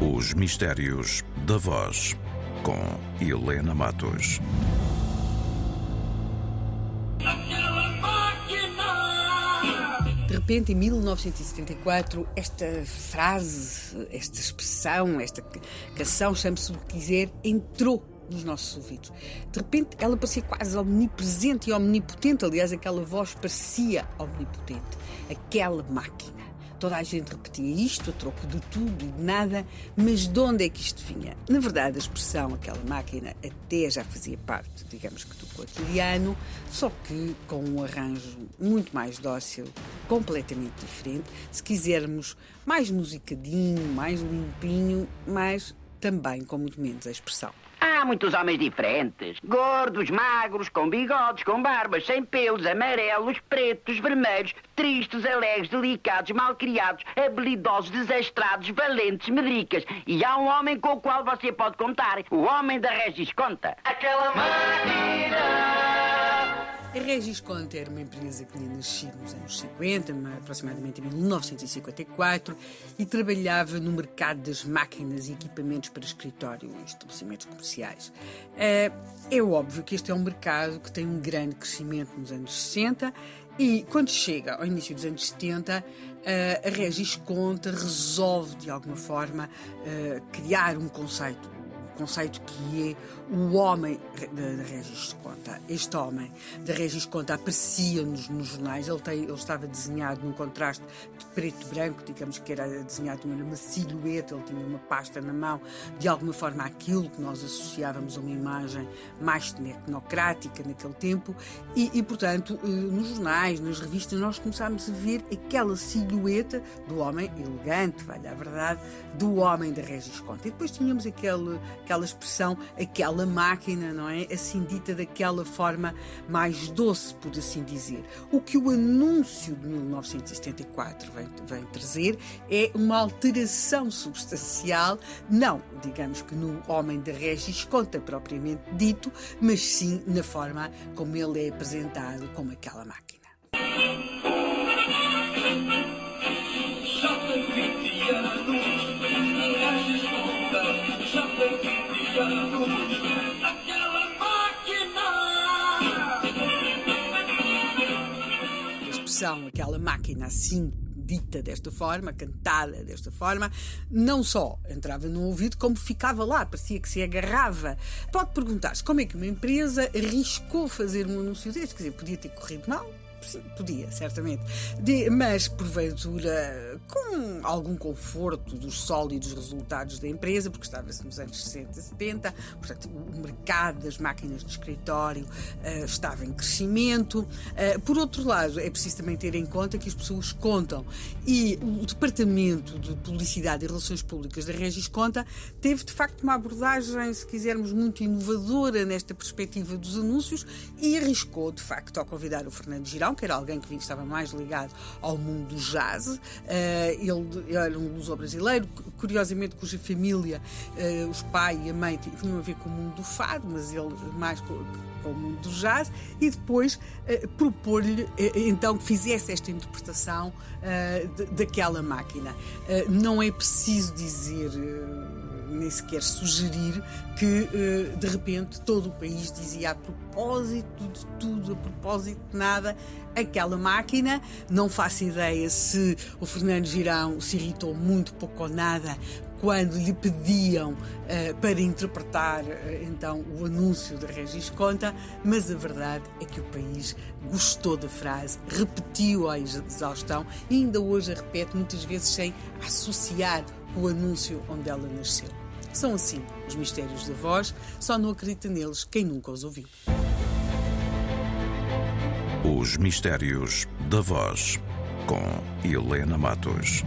Os Mistérios da Voz, com Helena Matos. De repente, em 1974, esta frase, esta expressão, esta canção, chame-se o que quiser, entrou nos nossos ouvidos. De repente, ela parecia quase omnipresente e omnipotente. Aliás, aquela voz parecia omnipotente. Aquela máquina Toda a gente repetia isto a troco de tudo e de nada, mas de onde é que isto vinha? Na verdade, a expressão, aquela máquina, até já fazia parte, digamos que, do cotidiano, só que com um arranjo muito mais dócil, completamente diferente. Se quisermos, mais musicadinho, mais limpinho, mas também com muito menos a expressão. Há muitos homens diferentes. Gordos, magros, com bigodes, com barbas, sem pelos, amarelos, pretos, vermelhos, tristes, alegres, delicados, malcriados, habilidosos, desastrados, valentes, medricas. E há um homem com o qual você pode contar. O homem da Regis Conta. Aquela máquina a Regis Conta era uma empresa que tinha nascido nos anos 50, aproximadamente em 1954, e trabalhava no mercado das máquinas e equipamentos para escritório e estabelecimentos comerciais. Eh, é óbvio que este é um mercado que tem um grande crescimento nos anos 60 e quando chega ao início dos anos 70, eh, a Regis Conta resolve de alguma forma eh, criar um conceito conceito que é o homem da Regis Conta. Este homem da Regis Conta aparecia-nos nos jornais, ele, tem, ele estava desenhado num contraste de preto e branco, digamos que era desenhado de uma silhueta, ele tinha uma pasta na mão, de alguma forma aquilo que nós associávamos a uma imagem mais tecnocrática naquele tempo, e, e portanto, eh, nos jornais, nas revistas, nós começámos a ver aquela silhueta do homem elegante, vale a verdade, do homem da Regis Conta. E depois tínhamos aquele, aquela expressão, aquela máquina, não é? Assim dita daquela forma mais doce, por assim dizer. O que o anúncio de 1974 vem, vem trazer é uma alteração substancial, não, digamos que no Homem da Regis conta propriamente dito, mas sim na forma como ele é apresentado como aquela máquina. Aquela máquina assim dita desta forma, cantada desta forma, não só entrava no ouvido, como ficava lá, parecia que se agarrava. Pode perguntar-se como é que uma empresa arriscou fazer um anúncio deste, quer dizer, podia ter corrido mal, podia, certamente. De, mas, porventura, com algum conforto dos sólidos resultados da empresa, porque estava-se nos anos 60, 70, portanto, o mercado das máquinas de escritório uh, estava em crescimento. Uh, por outro lado, é preciso também ter em conta que as pessoas contam e o Departamento de Publicidade e Relações Públicas da Regis Conta teve, de facto, uma abordagem, se quisermos, muito inovadora nesta perspectiva dos anúncios e arriscou, de facto, ao convidar o Fernando Giral que era alguém que estava mais ligado ao mundo do jazz. Uh, ele era um luso-brasileiro, curiosamente, cuja família, uh, os pai e a mãe, tinham a ver com o mundo do fado, mas ele mais com, com o mundo do jazz, e depois uh, propor-lhe então que fizesse esta interpretação daquela máquina. não é preciso dizer nem sequer sugerir que eh, de repente todo o país dizia a propósito de tudo, a propósito de nada, aquela máquina. Não faço ideia se o Fernando Girão se irritou muito pouco ou nada quando lhe pediam uh, para interpretar uh, então o anúncio da Regis Conta, mas a verdade é que o país gostou da frase, repetiu a exaustão e ainda hoje a repete muitas vezes sem associar o anúncio onde ela nasceu. São assim os mistérios da voz, só não acredita neles quem nunca os ouviu. Os mistérios da voz com Helena Matos.